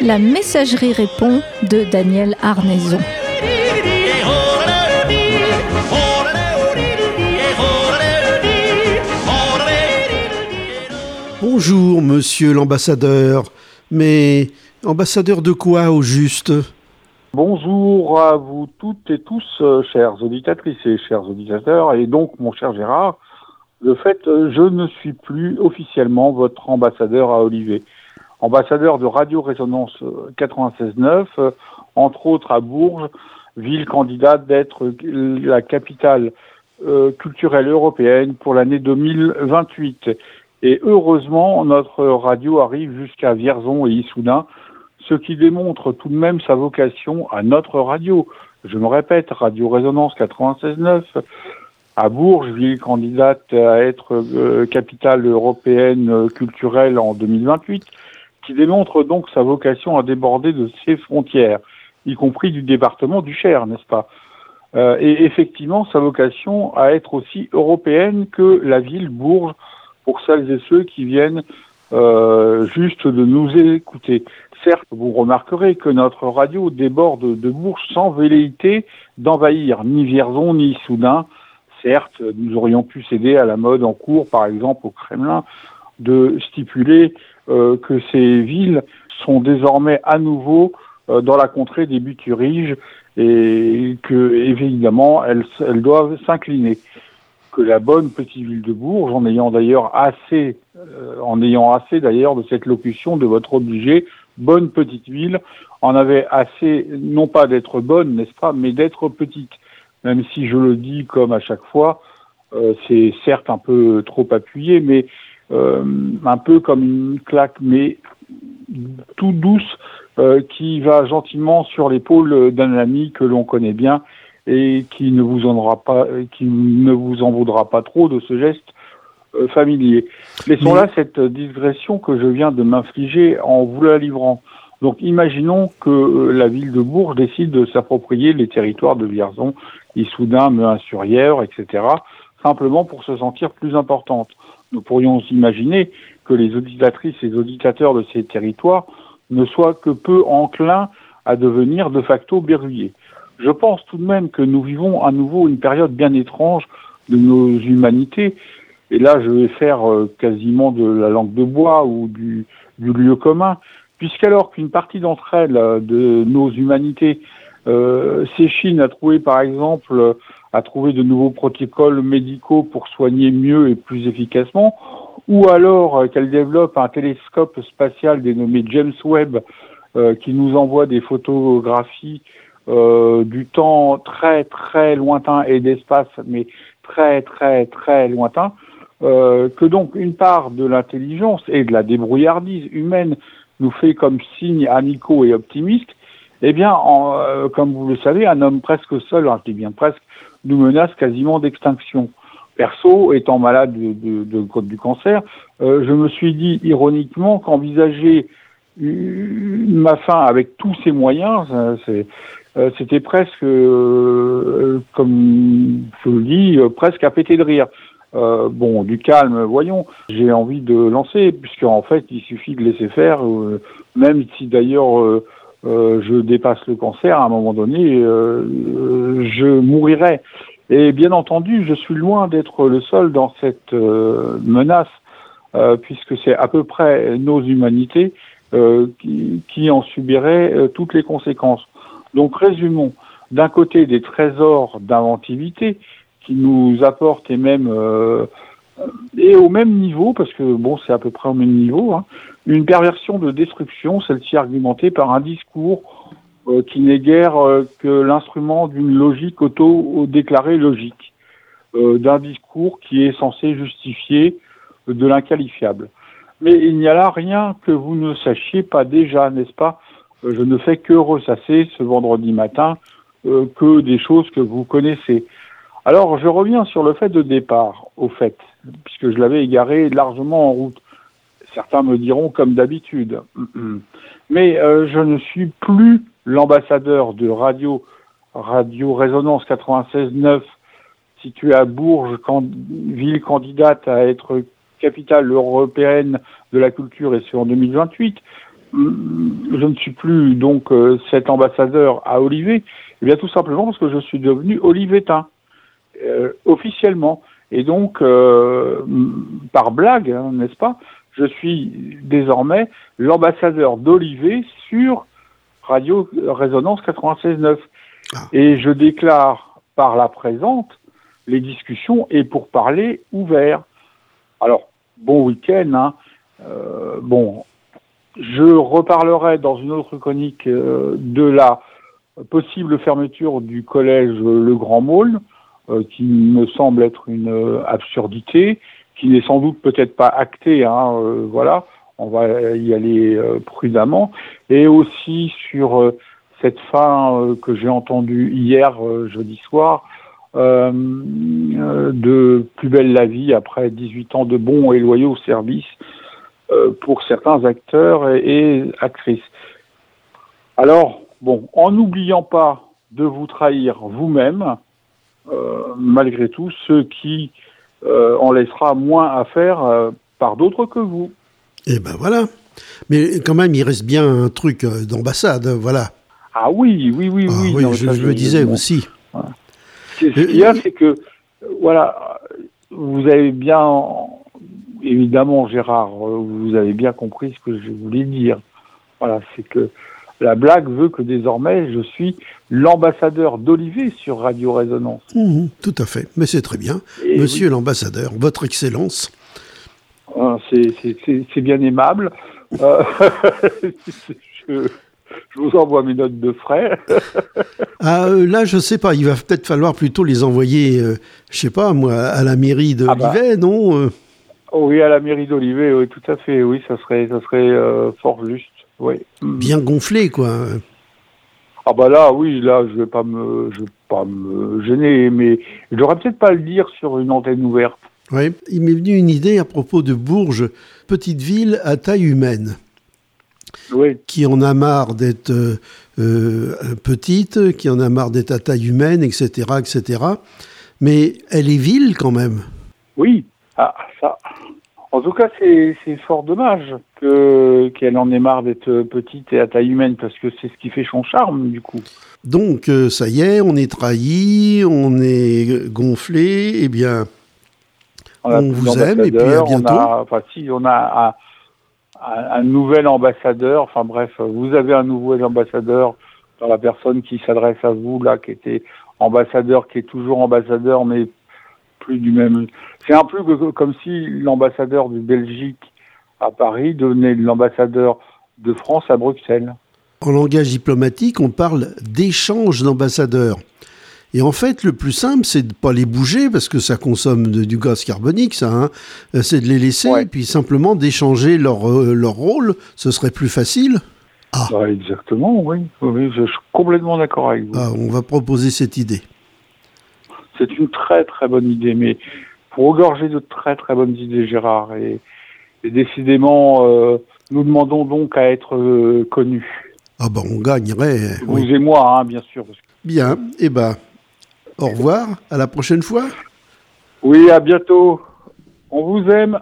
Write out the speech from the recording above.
La messagerie répond de Daniel Arnaison. Bonjour, monsieur l'ambassadeur. Mais ambassadeur de quoi au juste Bonjour à vous toutes et tous, euh, chères auditrices et chers auditeurs, et donc mon cher Gérard. De fait, euh, je ne suis plus officiellement votre ambassadeur à Olivet ambassadeur de Radio Résonance 96.9, euh, entre autres à Bourges, ville candidate d'être la capitale euh, culturelle européenne pour l'année 2028. Et heureusement, notre radio arrive jusqu'à Vierzon et Issoudun, ce qui démontre tout de même sa vocation à notre radio. Je me répète, Radio Résonance 96.9, à Bourges, ville candidate à être euh, capitale européenne culturelle en 2028 qui démontre donc sa vocation à déborder de ses frontières, y compris du département du Cher, n'est-ce pas? Euh, Et effectivement, sa vocation à être aussi européenne que la ville Bourges, pour celles et ceux qui viennent euh, juste de nous écouter. Certes, vous remarquerez que notre radio déborde de Bourges sans velléité d'envahir ni Vierzon ni Soudain. Certes, nous aurions pu céder à la mode en cours, par exemple au Kremlin, de stipuler euh, que ces villes sont désormais à nouveau euh, dans la contrée des Buturiges et que évidemment elles, elles doivent s'incliner. Que la bonne petite ville de Bourges, en ayant d'ailleurs assez, euh, en ayant assez d'ailleurs de cette locution de votre obligé bonne petite ville, en avait assez non pas d'être bonne, n'est-ce pas, mais d'être petite. Même si je le dis comme à chaque fois, c'est certes un peu trop appuyé, mais euh, un peu comme une claque, mais tout douce, euh, qui va gentiment sur l'épaule d'un ami que l'on connaît bien et qui ne vous en aura pas, qui ne vous en voudra pas trop de ce geste euh, familier. Laissons là cette digression que je viens de m'infliger en vous la livrant. Donc imaginons que la ville de Bourges décide de s'approprier les territoires de Vierzon, Issoudun, Meun-sur-Yèvre, etc., simplement pour se sentir plus importante nous pourrions imaginer que les auditatrices et les auditateurs de ces territoires ne soient que peu enclins à devenir de facto berruyers. Je pense tout de même que nous vivons à nouveau une période bien étrange de nos humanités, et là je vais faire euh, quasiment de la langue de bois ou du, lieu commun, puisqu'alors qu'une partie d'entre elles, euh, de nos humanités, euh, s'échine à trouver par exemple à trouver de nouveaux protocoles médicaux pour soigner mieux et plus efficacement, ou alors euh, qu'elle développe un télescope spatial dénommé James Webb euh, qui nous envoie des photographies euh, du temps très très lointain et d'espace mais très très très lointain, que donc une part de l'intelligence et de la débrouillardise humaine nous fait comme signe amicaux et optimistes, eh bien, en, comme vous le savez, un homme presque seul, hein, je dis bien presque, nous menace quasiment d'extinction. Perso, étant malade de, de, du cancer, euh, je me suis dit ironiquement qu'envisager ma fin avec tous ces moyens, euh, c'était presque, euh, comme je le dis, presque à péter de rire. bon, du calme, voyons. J'ai envie de lancer, puisqu'en fait, il suffit de laisser faire, même si d'ailleurs euh, je dépasse le cancer, à un moment donné, euh, je mourirai. Et bien entendu, je suis loin d'être le seul dans cette euh, menace, puisque c'est à peu près nos humanités qui, qui, en subiraient toutes les conséquences. Donc résumons, d'un côté des trésors d'inventivité qui nous apportent et même et au même niveau, parce que bon, c'est à peu près au même niveau, hein, une perversion de destruction, celle-ci argumentée par un discours euh, qui n'est guère euh, que l'instrument d'une logique auto-déclarée logique, euh, d'un discours qui est censé justifier de l'inqualifiable. Mais il n'y a là rien que vous ne sachiez pas déjà, n'est-ce pas Je ne fais que ressasser ce vendredi matin que des choses que vous connaissez. Alors, je reviens sur le fait de départ, au fait, puisque je l'avais égaré largement en route. Certains me diront comme d'habitude. Mais euh, je ne suis plus l'ambassadeur de Radio Radio Résonance 96.9 située à Bourges, ville candidate à être capitale européenne de la culture et c'est en 2028. Je ne suis plus donc euh, cet ambassadeur à Olivet, eh bien tout simplement parce que je suis devenu olivetain euh, officiellement. Et donc, euh, par blague, hein, n'est-ce pas, je suis désormais l'ambassadeur d'Olivet sur Radio Résonance 96.9. Ah. Et je déclare par la présente les discussions et pour parler ouverts. Alors, bon week-end. Hein. Bon, je reparlerai dans une autre chronique euh, de la possible fermeture du collège Le Grand Môle, euh, qui me semble être une absurdité, qui n'est sans doute peut-être pas actée. Hein, voilà, on va y aller prudemment. Et aussi sur cette fin que j'ai entendue hier, jeudi soir, euh, de Plus belle la vie après 18 ans de bons et loyaux services euh, pour certains acteurs et, actrices. Alors, bon, en n'oubliant pas de vous trahir vous-même, euh, malgré tout, ce qui en laissera moins à faire par d'autres que vous. Et eh ben voilà. Mais quand même, il reste bien un truc d'ambassade, voilà. Ah oui, oui, oui, ah oui. oui je, le disais aussi. Ce qu'il y a, c'est que, voilà, vous avez bien, évidemment, Gérard, vous avez bien compris ce que je voulais dire. Voilà, c'est que la blague veut que désormais je suis l'ambassadeur d'Olivier sur Radio Résonance. Mmh, tout à fait, mais c'est très bien. Monsieur l'ambassadeur, votre excellence. Ah, c'est bien aimable. Euh, je, je vous envoie mes notes de frais. ah, euh, là, je sais pas. Il va peut-être falloir plutôt les envoyer, je euh, je sais pas, moi, à la mairie d'Olivet, ah bah. non euh? Oh Oui, à la mairie d'Olivet, oui, tout à fait. Oui, ça serait, ça serait fort juste. Oui. Bien gonflé, quoi. Ah bah là, oui, là, je vais pas me, je vais pas me gêner, mais je devrais peut-être pas le dire sur une antenne ouverte. Oui, il m'est venu une idée à propos de Bourges, petite ville à taille humaine qui en a marre d'être euh, euh, petite, qui en a marre d'être à taille humaine, etc., etc. Mais elle est ville quand même. Oui, ah, ça. En tout cas, c'est fort dommage qu'elle en ait marre d'être petite et à taille humaine, parce que c'est ce qui fait son charme, du coup. Donc, euh, ça y est, on est trahi, on est gonflé, eh bien, on, vous aime, et puis à bientôt. enfin, si, on a un, nouvel ambassadeur. Enfin bref, vous avez un nouvel ambassadeur dans la personne qui s'adresse à vous là, qui était ambassadeur, qui est toujours ambassadeur, mais plus du même. C'est un peu comme si l'ambassadeur de Belgique à Paris devenait l'ambassadeur de France à Bruxelles. En langage diplomatique, on parle d'échange d'ambassadeurs. Et en fait, le plus simple, c'est de pas les bouger parce que ça consomme du gaz carbonique, ça. Hein. Euh, c'est de les laisser et puis simplement d'échanger leur, euh, leur rôle. Ce serait plus facile. Ah. Bah, exactement, oui. oui. Je suis complètement d'accord avec vous. Ah, on va proposer cette idée. C'est une très très bonne idée, mais pour regorger de très très bonnes idées, Gérard, et, décidément, euh, nous demandons donc à être connus. Ah ben, on gagnerait. Vous et moi, hein, bien sûr. Bien, et eh ben, au revoir, à la prochaine fois. Oui, à bientôt. On vous aime.